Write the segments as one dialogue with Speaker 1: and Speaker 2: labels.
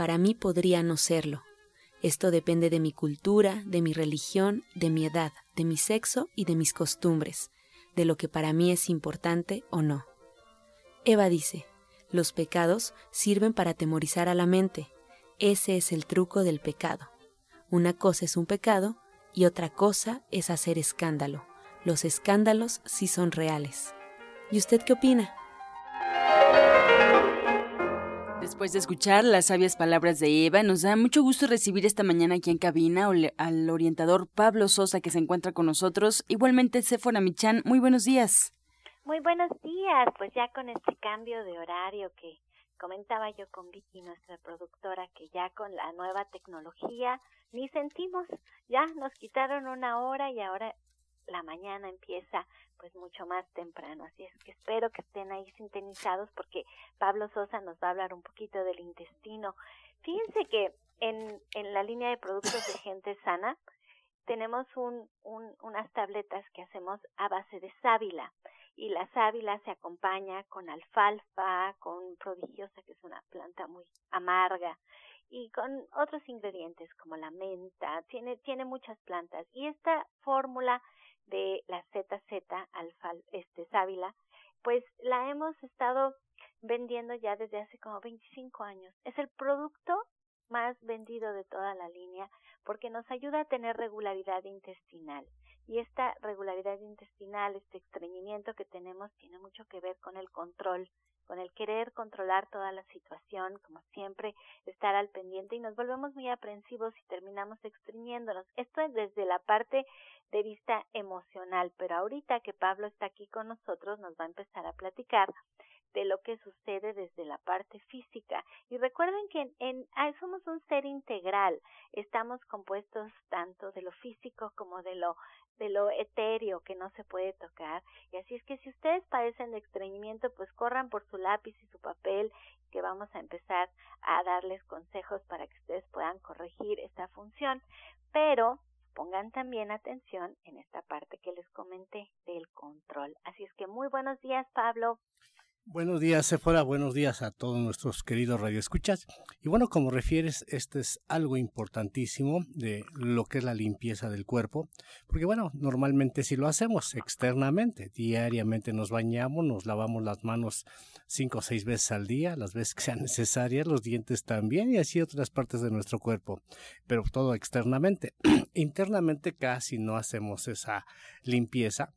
Speaker 1: para mí podría no serlo. Esto depende de mi cultura, de mi religión, de mi edad, de mi sexo y de mis costumbres, de lo que para mí es importante o no. Eva dice, los pecados sirven para atemorizar a la mente. Ese es el truco del pecado. Una cosa es un pecado y otra cosa es hacer escándalo. Los escándalos sí son reales. ¿Y usted qué opina?
Speaker 2: Después de escuchar las sabias palabras de Eva, nos da mucho gusto recibir esta mañana aquí en cabina al orientador Pablo Sosa que se encuentra con nosotros. Igualmente, Sephora Michan, muy buenos días.
Speaker 3: Muy buenos días, pues ya con este cambio de horario que comentaba yo con Vicky, nuestra productora, que ya con la nueva tecnología ni sentimos, ya nos quitaron una hora y ahora la mañana empieza pues mucho más temprano. Así es que espero que estén ahí sintonizados porque Pablo Sosa nos va a hablar un poquito del intestino. Fíjense que en, en la línea de productos de gente sana tenemos un, un, unas tabletas que hacemos a base de sábila y la sábila se acompaña con alfalfa, con prodigiosa que es una planta muy amarga y con otros ingredientes como la menta, tiene, tiene muchas plantas y esta fórmula de la ZZ alfa, este sábila, pues la hemos estado vendiendo ya desde hace como 25 años. Es el producto más vendido de toda la línea porque nos ayuda a tener regularidad intestinal. Y esta regularidad intestinal, este estreñimiento que tenemos, tiene mucho que ver con el control con el querer controlar toda la situación, como siempre, estar al pendiente y nos volvemos muy aprensivos y terminamos extriñéndonos. Esto es desde la parte de vista emocional, pero ahorita que Pablo está aquí con nosotros nos va a empezar a platicar de lo que sucede desde la parte física. Y recuerden que en, ah, somos un ser integral, estamos compuestos tanto de lo físico como de lo de lo etéreo que no se puede tocar. Y así es que si ustedes padecen de estreñimiento, pues corran por su lápiz y su papel, que vamos a empezar a darles consejos para que ustedes puedan corregir esta función. Pero pongan también atención en esta parte que les comenté del control. Así es que muy buenos días, Pablo.
Speaker 4: Buenos días, Sephora. Buenos días a todos nuestros queridos radioescuchas. Y bueno, como refieres, este es algo importantísimo de lo que es la limpieza del cuerpo, porque bueno, normalmente si lo hacemos externamente, diariamente nos bañamos, nos lavamos las manos cinco o seis veces al día, las veces que sean necesarias, los dientes también y así otras partes de nuestro cuerpo, pero todo externamente. Internamente casi no hacemos esa limpieza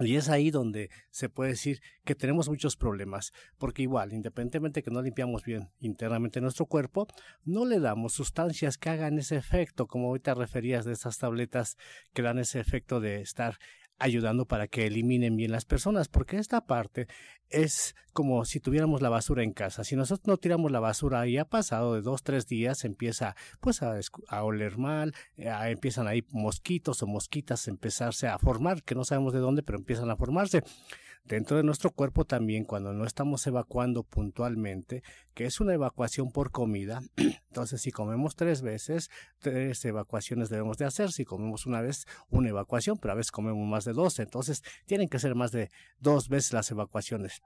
Speaker 4: y es ahí donde se puede decir que tenemos muchos problemas, porque igual, independientemente que no limpiamos bien internamente nuestro cuerpo, no le damos sustancias que hagan ese efecto, como ahorita referías de esas tabletas que dan ese efecto de estar ayudando para que eliminen bien las personas, porque esta parte es como si tuviéramos la basura en casa. Si nosotros no tiramos la basura y ha pasado de dos, tres días, empieza pues a, a oler mal, eh, empiezan ahí mosquitos o mosquitas a empezarse a formar, que no sabemos de dónde, pero empiezan a formarse dentro de nuestro cuerpo también cuando no estamos evacuando puntualmente, que es una evacuación por comida. Entonces, si comemos tres veces, tres evacuaciones debemos de hacer. Si comemos una vez, una evacuación, pero a veces comemos más de dos. Entonces, tienen que ser más de dos veces las evacuaciones.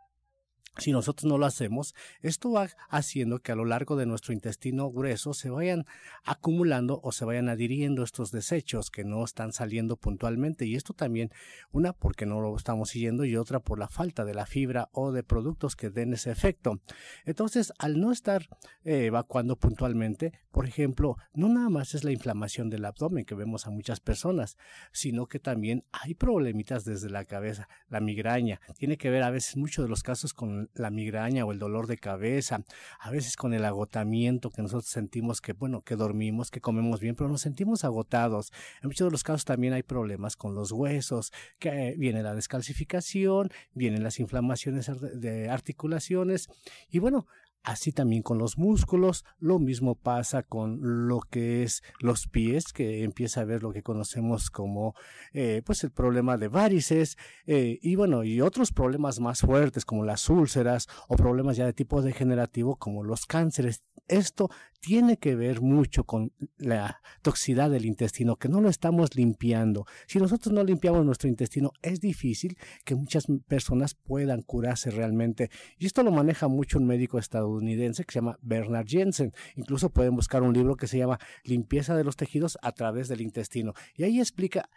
Speaker 4: Si nosotros no lo hacemos, esto va haciendo que a lo largo de nuestro intestino grueso se vayan acumulando o se vayan adhiriendo estos desechos que no están saliendo puntualmente. Y esto también, una porque no lo estamos siguiendo y otra por la falta de la fibra o de productos que den ese efecto. Entonces, al no estar eh, evacuando puntualmente, por ejemplo, no nada más es la inflamación del abdomen que vemos a muchas personas, sino que también hay problemitas desde la cabeza, la migraña. Tiene que ver a veces mucho de los casos con la migraña o el dolor de cabeza, a veces con el agotamiento que nosotros sentimos que, bueno, que dormimos, que comemos bien, pero nos sentimos agotados. En muchos de los casos también hay problemas con los huesos, que viene la descalcificación, vienen las inflamaciones de articulaciones y bueno, Así también con los músculos, lo mismo pasa con lo que es los pies, que empieza a ver lo que conocemos como eh, pues el problema de varices eh, y bueno, y otros problemas más fuertes como las úlceras o problemas ya de tipo degenerativo como los cánceres. Esto tiene que ver mucho con la toxicidad del intestino, que no lo estamos limpiando. Si nosotros no limpiamos nuestro intestino, es difícil que muchas personas puedan curarse realmente. Y esto lo maneja mucho un médico estadounidense que se llama Bernard Jensen. Incluso pueden buscar un libro que se llama Limpieza de los tejidos a través del intestino. Y ahí explica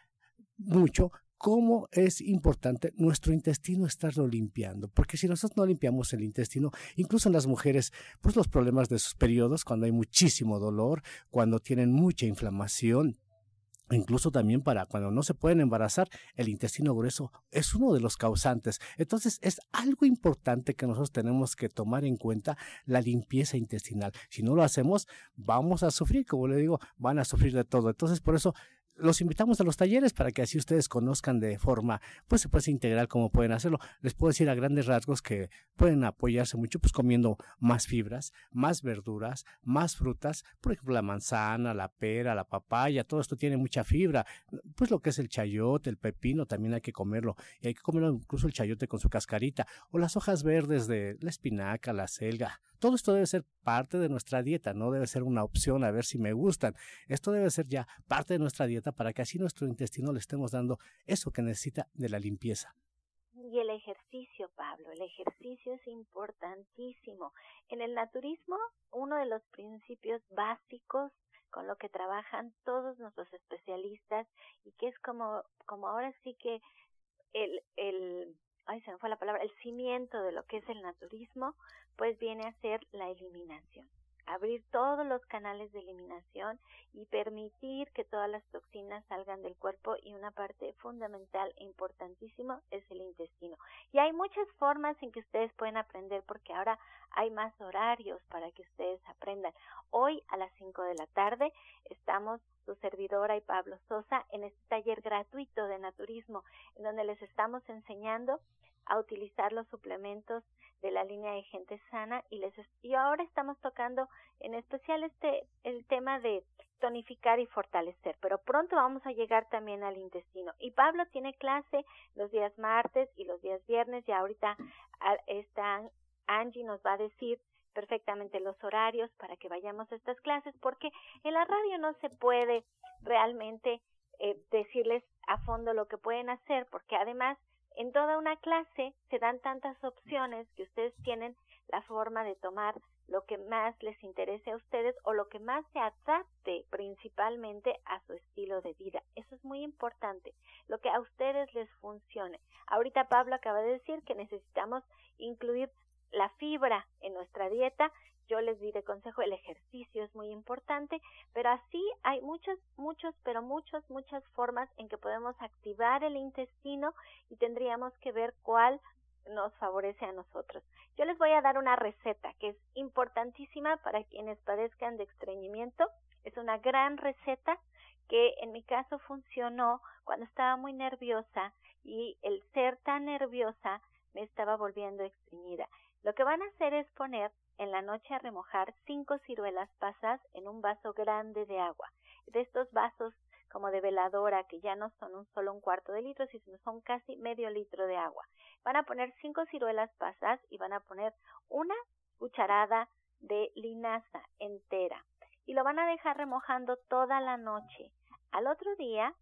Speaker 4: mucho cómo es importante nuestro intestino estarlo limpiando, porque si nosotros no limpiamos el intestino, incluso en las mujeres, pues los problemas de sus periodos, cuando hay muchísimo dolor, cuando tienen mucha inflamación, Incluso también para cuando no se pueden embarazar, el intestino grueso es uno de los causantes. Entonces es algo importante que nosotros tenemos que tomar en cuenta la limpieza intestinal. Si no lo hacemos, vamos a sufrir, como le digo, van a sufrir de todo. Entonces por eso los invitamos a los talleres para que así ustedes conozcan de forma, pues se puede integral cómo pueden hacerlo. Les puedo decir a grandes rasgos que pueden apoyarse mucho pues comiendo más fibras, más verduras, más frutas, por ejemplo la manzana, la pera, la papaya, todo esto tiene mucha fibra. Pues lo que es el chayote, el pepino también hay que comerlo y hay que comerlo incluso el chayote con su cascarita o las hojas verdes de la espinaca, la selga, todo esto debe ser parte de nuestra dieta, no debe ser una opción a ver si me gustan. Esto debe ser ya parte de nuestra dieta para que así nuestro intestino le estemos dando eso que necesita de la limpieza.
Speaker 3: Y el ejercicio, Pablo, el ejercicio es importantísimo. En el naturismo, uno de los principios básicos con lo que trabajan todos nuestros especialistas y que es como, como ahora sí que el, el, ay, se me fue la palabra, el cimiento de lo que es el naturismo, pues viene a ser la eliminación. Abrir todos los canales de eliminación y permitir que todas las toxinas salgan del cuerpo y una parte fundamental e importantísima es el intestino. Y hay muchas formas en que ustedes pueden aprender porque ahora hay más horarios para que ustedes aprendan. Hoy a las 5 de la tarde estamos su servidora y Pablo Sosa en este taller gratuito de naturismo en donde les estamos enseñando a utilizar los suplementos de la línea de gente sana y les y ahora estamos tocando en especial este el tema de tonificar y fortalecer, pero pronto vamos a llegar también al intestino. Y Pablo tiene clase los días martes y los días viernes y ahorita esta Angie nos va a decir perfectamente los horarios para que vayamos a estas clases porque en la radio no se puede realmente eh, decirles a fondo lo que pueden hacer porque además en toda una clase se dan tantas opciones que ustedes tienen la forma de tomar lo que más les interese a ustedes o lo que más se adapte principalmente a su estilo de vida. Eso es muy importante, lo que a ustedes les funcione. Ahorita Pablo acaba de decir que necesitamos incluir la fibra en nuestra dieta yo les di de consejo el ejercicio es muy importante, pero así hay muchos, muchos, pero muchas, muchas formas en que podemos activar el intestino y tendríamos que ver cuál nos favorece a nosotros. Yo les voy a dar una receta que es importantísima para quienes padezcan de estreñimiento. Es una gran receta que en mi caso funcionó cuando estaba muy nerviosa y el ser tan nerviosa me estaba volviendo estreñida. Lo que van a hacer es poner en la noche a remojar cinco ciruelas pasas en un vaso grande de agua. De estos vasos como de veladora que ya no son un solo un cuarto de litro, sino son casi medio litro de agua. Van a poner cinco ciruelas pasas y van a poner una cucharada de linaza entera y lo van a dejar remojando toda la noche. Al otro día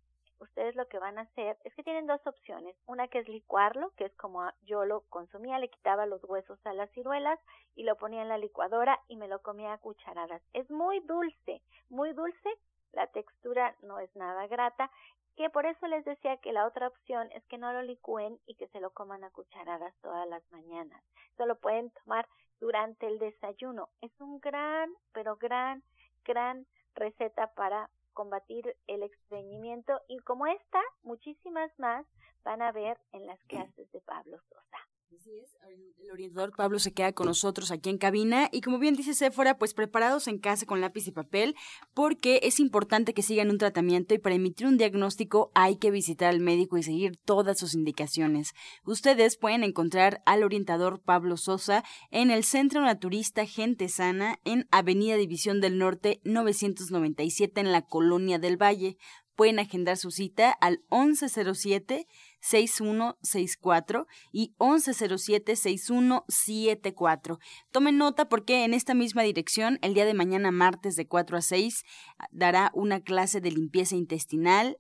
Speaker 3: ustedes lo que van a hacer es que tienen dos opciones. Una que es licuarlo, que es como yo lo consumía, le quitaba los huesos a las ciruelas y lo ponía en la licuadora y me lo comía a cucharadas. Es muy dulce, muy dulce, la textura no es nada grata, que por eso les decía que la otra opción es que no lo licúen y que se lo coman a cucharadas todas las mañanas. Eso lo pueden tomar durante el desayuno. Es un gran, pero gran, gran receta para combatir el estreñimiento y como esta, muchísimas más van a ver en las clases de Pablo Sosa.
Speaker 2: El orientador Pablo se queda con nosotros aquí en cabina y como bien dice Sephora, pues preparados en casa con lápiz y papel porque es importante que sigan un tratamiento y para emitir un diagnóstico hay que visitar al médico y seguir todas sus indicaciones. Ustedes pueden encontrar al orientador Pablo Sosa en el Centro Naturista Gente Sana en Avenida División del Norte 997 en la Colonia del Valle. Pueden agendar su cita al 1107 6164 y 1107-6174. Tomen nota porque en esta misma dirección, el día de mañana martes de 4 a 6, dará una clase de limpieza intestinal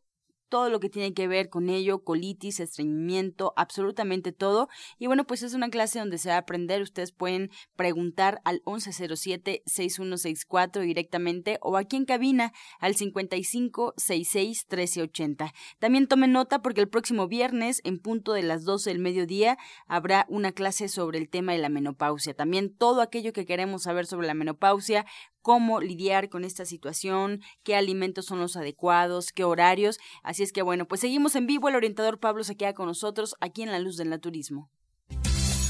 Speaker 2: todo lo que tiene que ver con ello, colitis, estreñimiento, absolutamente todo. Y bueno, pues es una clase donde se va a aprender. Ustedes pueden preguntar al 1107-6164 directamente o aquí en cabina al 5566-1380. También tomen nota porque el próximo viernes, en punto de las 12 del mediodía, habrá una clase sobre el tema de la menopausia. También todo aquello que queremos saber sobre la menopausia, cómo lidiar con esta situación, qué alimentos son los adecuados, qué horarios. Así es que bueno, pues seguimos en vivo. El orientador Pablo se queda con nosotros aquí en La Luz del Naturismo.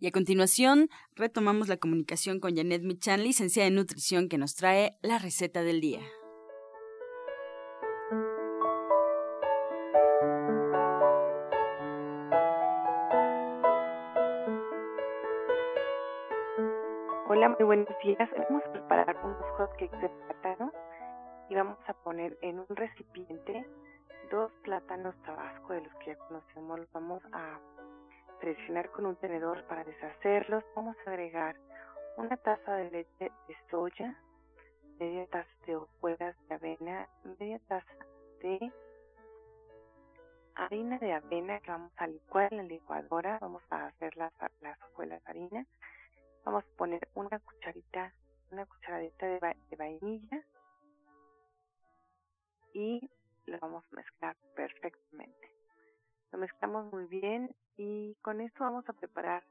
Speaker 2: Y a continuación, retomamos la comunicación con Janet Michan, licenciada en nutrición, que nos trae la receta del día.
Speaker 5: Hola, muy buenos días. Vamos a preparar unos hotcakes de plátano y vamos a poner en un recipiente dos plátanos tabasco de los que ya conocemos. Los vamos a presionar con un tenedor para deshacerlos, vamos a agregar una taza de leche de soya, media taza de hojuelas de avena, media taza de harina de avena que vamos a licuar en la licuadora, vamos a hacer las, las hojuelas de harina, vamos a poner una cucharita, una cucharadita de, de vainilla y lo vamos a mezclar perfectamente. Lo mezclamos muy bien y con esto vamos a preparar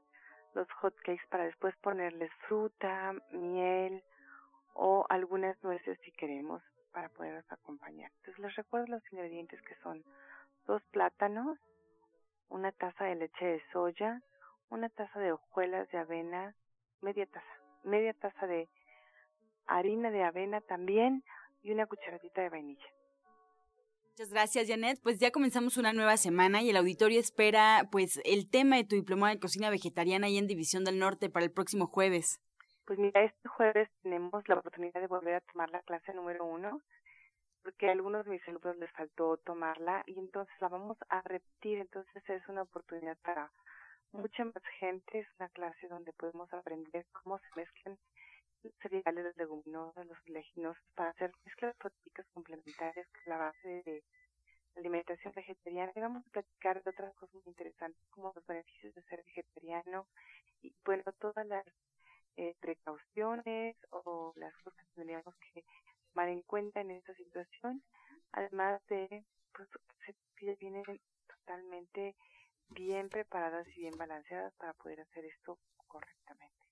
Speaker 5: los hotcakes para después ponerles fruta, miel o algunas nueces si queremos para poderlos acompañar. Entonces les recuerdo los ingredientes que son dos plátanos, una taza de leche de soya, una taza de hojuelas de avena, media taza, media taza de harina de avena también y una cucharadita de vainilla.
Speaker 2: Muchas gracias, Janet. Pues ya comenzamos una nueva semana y el auditorio espera pues el tema de tu diploma de cocina vegetariana ahí en División del Norte para el próximo jueves.
Speaker 5: Pues mira, este jueves tenemos la oportunidad de volver a tomar la clase número uno, porque a algunos de mis alumnos les faltó tomarla y entonces la vamos a repetir. Entonces es una oportunidad para mucha más gente. Es una clase donde podemos aprender cómo se mezclan cereales, los leguminosas, los leguminosos para hacer mezclas protecas complementarias es la base de alimentación vegetariana. Y vamos a platicar de otras cosas interesantes como los beneficios de ser vegetariano y bueno todas las eh, precauciones o las cosas que tendríamos que tomar en cuenta en esta situación además de pues que vienen totalmente bien preparadas y bien balanceadas para poder hacer esto correctamente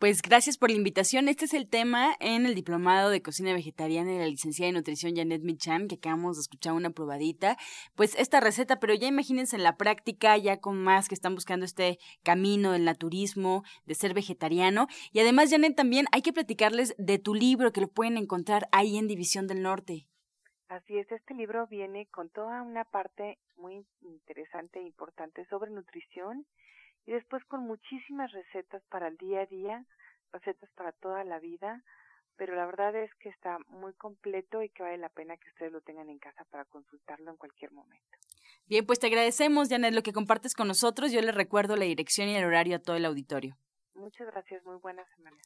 Speaker 2: pues gracias por la invitación. Este es el tema en el diplomado de cocina vegetariana de la licenciada de nutrición Janet Michan, que acabamos de escuchar una probadita. Pues esta receta, pero ya imagínense en la práctica, ya con más que están buscando este camino del naturismo, de ser vegetariano. Y además, Janet, también hay que platicarles de tu libro que lo pueden encontrar ahí en División del Norte.
Speaker 5: Así es, este libro viene con toda una parte muy interesante e importante sobre nutrición y después con muchísimas recetas para el día a día, recetas para toda la vida, pero la verdad es que está muy completo y que vale la pena que ustedes lo tengan en casa para consultarlo en cualquier momento.
Speaker 2: Bien, pues te agradecemos, Janet, lo que compartes con nosotros. Yo les recuerdo la dirección y el horario a todo el auditorio.
Speaker 5: Muchas gracias, muy buena semana.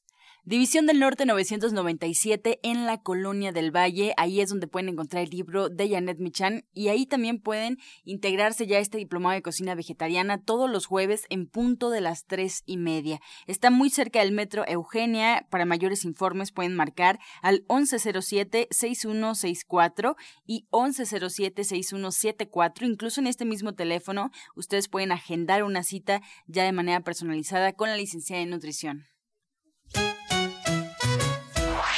Speaker 2: División del Norte 997 en la Colonia del Valle. Ahí es donde pueden encontrar el libro de Janet Michan y ahí también pueden integrarse ya este diplomado de cocina vegetariana todos los jueves en punto de las tres y media. Está muy cerca del metro Eugenia. Para mayores informes pueden marcar al 1107-6164 y 1107-6174. Incluso en este mismo teléfono ustedes pueden agendar una cita ya de manera personalizada con la licenciada en nutrición.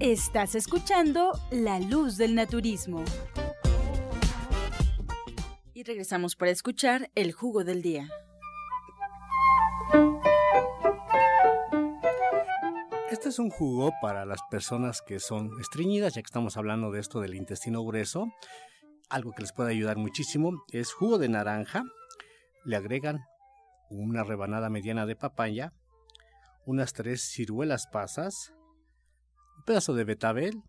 Speaker 2: Estás escuchando La Luz del Naturismo. Y regresamos para escuchar el jugo del día.
Speaker 4: Este es un jugo para las personas que son estreñidas, ya que estamos hablando de esto del intestino grueso. Algo que les puede ayudar muchísimo es jugo de naranja. Le agregan una rebanada mediana de papaya, unas tres ciruelas pasas, pedazo de betabel,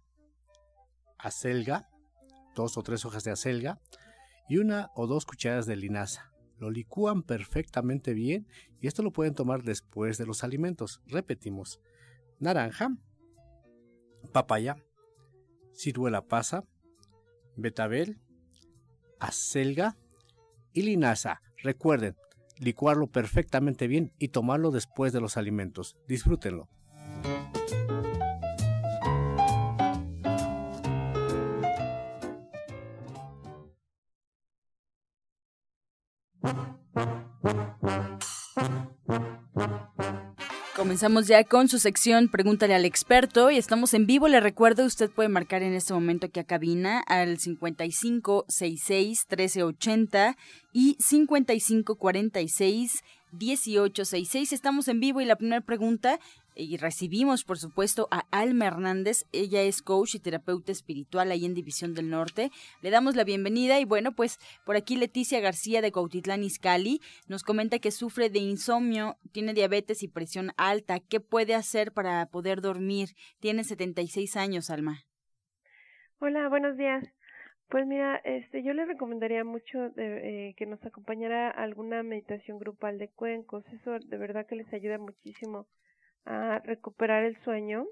Speaker 4: acelga, dos o tres hojas de acelga y una o dos cucharadas de linaza. Lo licúan perfectamente bien y esto lo pueden tomar después de los alimentos. Repetimos, naranja, papaya, ciruela pasa, betabel, acelga y linaza. Recuerden, licuarlo perfectamente bien y tomarlo después de los alimentos. Disfrútenlo.
Speaker 2: Comenzamos ya con su sección Pregúntale al experto y estamos en vivo. Le recuerdo, usted puede marcar en este momento aquí a cabina al 5566 1380 y 5546 1866. Estamos en vivo y la primera pregunta y recibimos, por supuesto, a Alma Hernández. Ella es coach y terapeuta espiritual ahí en División del Norte. Le damos la bienvenida y bueno, pues por aquí Leticia García de Cautitlán Izcalli nos comenta que sufre de insomnio, tiene diabetes y presión alta. ¿Qué puede hacer para poder dormir? Tiene 76 años, Alma.
Speaker 6: Hola, buenos días. Pues mira, este, yo le recomendaría mucho de, eh, que nos acompañara alguna meditación grupal de cuencos. Eso de verdad que les ayuda muchísimo a recuperar el sueño,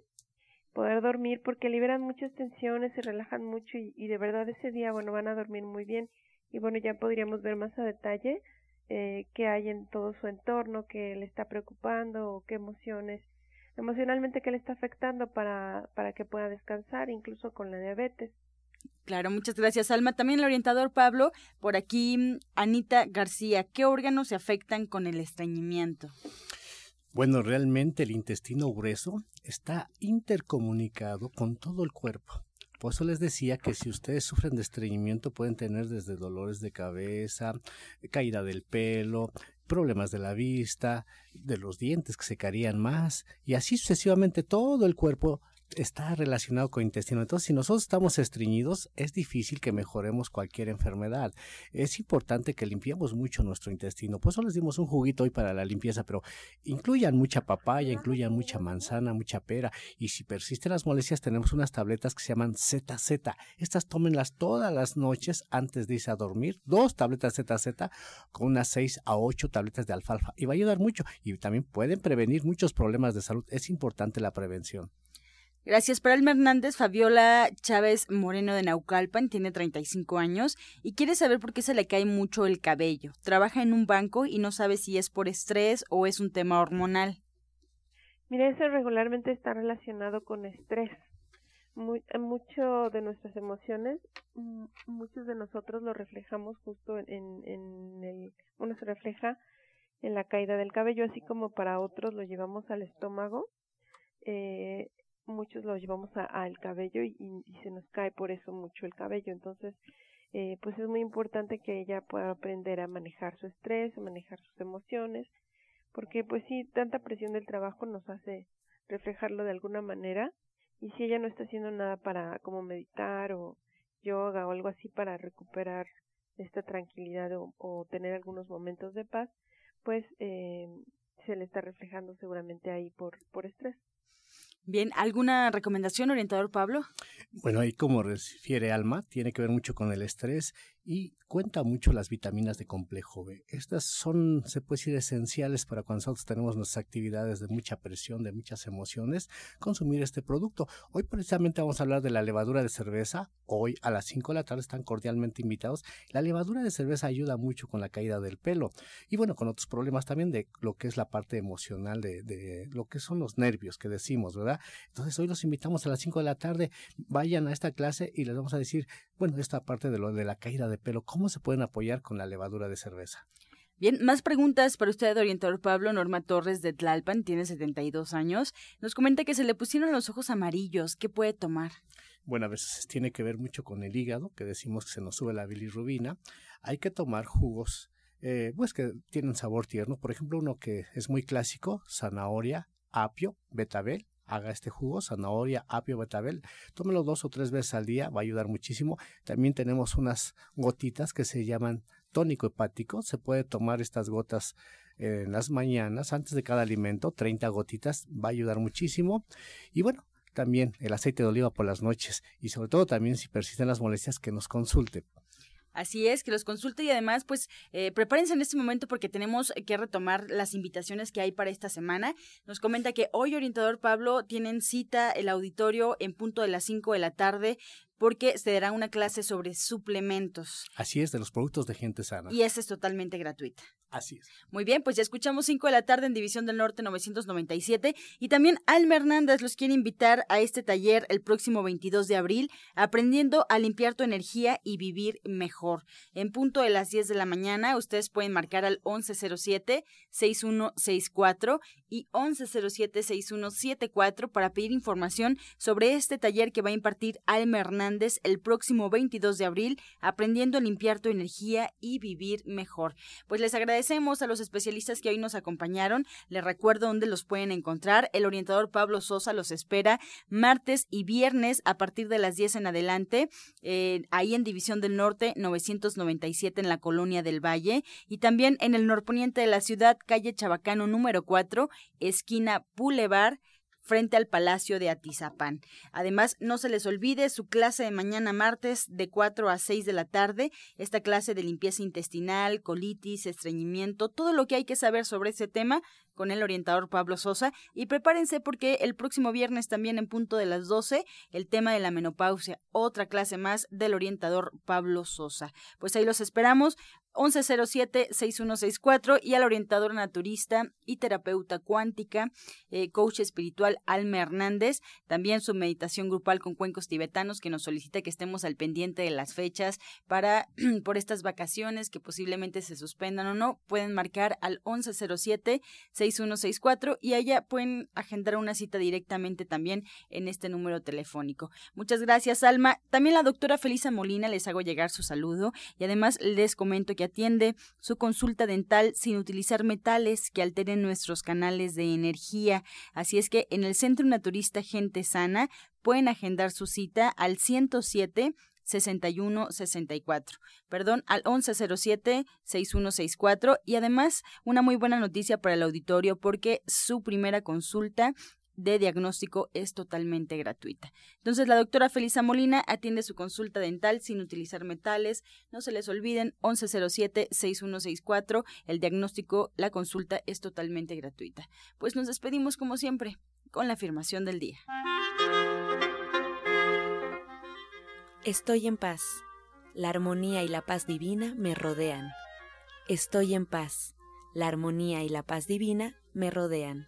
Speaker 6: poder dormir, porque liberan muchas tensiones, se relajan mucho y, de verdad ese día, bueno, van a dormir muy bien. Y bueno, ya podríamos ver más a detalle eh, qué hay en todo su entorno, qué le está preocupando qué emociones, emocionalmente qué le está afectando para, para que pueda descansar, incluso con la diabetes.
Speaker 2: Claro, muchas gracias, Alma. También el orientador Pablo, por aquí Anita García, ¿qué órganos se afectan con el estreñimiento?
Speaker 4: Bueno, realmente el intestino grueso está intercomunicado con todo el cuerpo. Por eso les decía que si ustedes sufren de estreñimiento pueden tener desde dolores de cabeza, caída del pelo, problemas de la vista, de los dientes que se caerían más y así sucesivamente todo el cuerpo está relacionado con intestino. Entonces, si nosotros estamos estreñidos, es difícil que mejoremos cualquier enfermedad. Es importante que limpiemos mucho nuestro intestino. Por eso les dimos un juguito hoy para la limpieza, pero incluyan mucha papaya, incluyan mucha manzana, mucha pera. Y si persisten las molestias, tenemos unas tabletas que se llaman ZZ. Estas tómenlas todas las noches antes de irse a dormir. Dos tabletas ZZ con unas seis a ocho tabletas de alfalfa. Y va a ayudar mucho. Y también pueden prevenir muchos problemas de salud. Es importante la prevención.
Speaker 2: Gracias. Para Alma Hernández, Fabiola Chávez Moreno de Naucalpan tiene 35 años y quiere saber por qué se le cae mucho el cabello. Trabaja en un banco y no sabe si es por estrés o es un tema hormonal.
Speaker 6: Mira, eso regularmente está relacionado con estrés. Muy, eh, mucho de nuestras emociones, mm, muchos de nosotros lo reflejamos justo en, en el, uno se refleja en la caída del cabello, así como para otros lo llevamos al estómago. Eh, muchos lo llevamos al cabello y, se nos cae por eso mucho el cabello. Entonces, eh, pues es muy importante que ella pueda aprender a manejar su estrés, a manejar sus emociones, porque pues sí, tanta presión del trabajo nos hace reflejarlo de alguna manera y si ella no está haciendo nada para como meditar o yoga o algo así para recuperar esta tranquilidad o, tener algunos momentos de paz, pues eh, se le está reflejando seguramente ahí por, por estrés.
Speaker 2: Bien, ¿alguna recomendación, orientador Pablo?
Speaker 4: Bueno, ahí como refiere Alma, tiene que ver mucho con el estrés y cuenta mucho las vitaminas de complejo B. Estas son, se puede decir, esenciales para cuando nosotros tenemos nuestras actividades de mucha presión, de muchas emociones, consumir este producto. Hoy precisamente vamos a hablar de la levadura de cerveza. Hoy a las 5 de la tarde están cordialmente invitados. La levadura de cerveza ayuda mucho con la caída del pelo y bueno, con otros problemas también de lo que es la parte emocional, de, de lo que son los nervios que decimos, ¿verdad? Entonces hoy los invitamos a las 5 de la tarde, vayan a esta clase y les vamos a decir, bueno, esta parte de lo de la caída de pelo, ¿cómo se pueden apoyar con la levadura de cerveza?
Speaker 2: Bien, más preguntas para usted, orientador Pablo. Norma Torres de Tlalpan, tiene 72 años. Nos comenta que se le pusieron los ojos amarillos. ¿Qué puede tomar?
Speaker 4: Bueno, a veces tiene que ver mucho con el hígado, que decimos que se nos sube la bilirrubina. Hay que tomar jugos, eh, pues que tienen sabor tierno. Por ejemplo, uno que es muy clásico, zanahoria, apio, betabel, haga este jugo, zanahoria, apio, betabel, tómelo dos o tres veces al día, va a ayudar muchísimo. También tenemos unas gotitas que se llaman tónico hepático, se puede tomar estas gotas en las mañanas, antes de cada alimento, 30 gotitas, va a ayudar muchísimo. Y bueno, también el aceite de oliva por las noches y sobre todo también si persisten las molestias que nos consulte.
Speaker 2: Así es, que los consulte y además, pues, eh, prepárense en este momento porque tenemos que retomar las invitaciones que hay para esta semana. Nos comenta que hoy, orientador Pablo, tienen cita el auditorio en punto de las 5 de la tarde porque se dará una clase sobre suplementos.
Speaker 4: Así es, de los productos de gente sana.
Speaker 2: Y esa es totalmente gratuita.
Speaker 4: Así es.
Speaker 2: Muy bien, pues ya escuchamos 5 de la tarde en División del Norte 997 y también Alma Hernández los quiere invitar a este taller el próximo 22 de abril, aprendiendo a limpiar tu energía y vivir mejor. En punto de las 10 de la mañana, ustedes pueden marcar al 1107-6164 y 1107-6174 para pedir información sobre este taller que va a impartir Alma Hernández el próximo 22 de abril, aprendiendo a limpiar tu energía y vivir mejor. Pues les agradezco Agradecemos a los especialistas que hoy nos acompañaron. Les recuerdo dónde los pueden encontrar. El orientador Pablo Sosa los espera martes y viernes a partir de las 10 en adelante, eh, ahí en División del Norte 997 en la Colonia del Valle y también en el norponiente de la ciudad, calle Chabacano número 4, esquina Boulevard frente al Palacio de Atizapán. Además, no se les olvide su clase de mañana martes de 4 a 6 de la tarde, esta clase de limpieza intestinal, colitis, estreñimiento, todo lo que hay que saber sobre ese tema con el orientador Pablo Sosa y prepárense porque el próximo viernes también en punto de las 12 el tema de la menopausia, otra clase más del orientador Pablo Sosa. Pues ahí los esperamos. 1107-6164 y al orientador naturista y terapeuta cuántica, eh, coach espiritual Alma Hernández, también su meditación grupal con cuencos tibetanos que nos solicita que estemos al pendiente de las fechas para por estas vacaciones que posiblemente se suspendan o no, pueden marcar al 1107-6164 y allá pueden agendar una cita directamente también en este número telefónico. Muchas gracias Alma. También la doctora Felisa Molina les hago llegar su saludo y además les comento que atiende su consulta dental sin utilizar metales que alteren nuestros canales de energía. Así es que en el Centro Naturista Gente Sana pueden agendar su cita al 107 6164. Perdón, al 1107 6164 y además una muy buena noticia para el auditorio porque su primera consulta de diagnóstico es totalmente gratuita. Entonces, la doctora Felisa Molina atiende su consulta dental sin utilizar metales. No se les olviden, 1107-6164. El diagnóstico, la consulta es totalmente gratuita. Pues nos despedimos como siempre con la afirmación del día.
Speaker 1: Estoy en paz. La armonía y la paz divina me rodean. Estoy en paz. La armonía y la paz divina me rodean.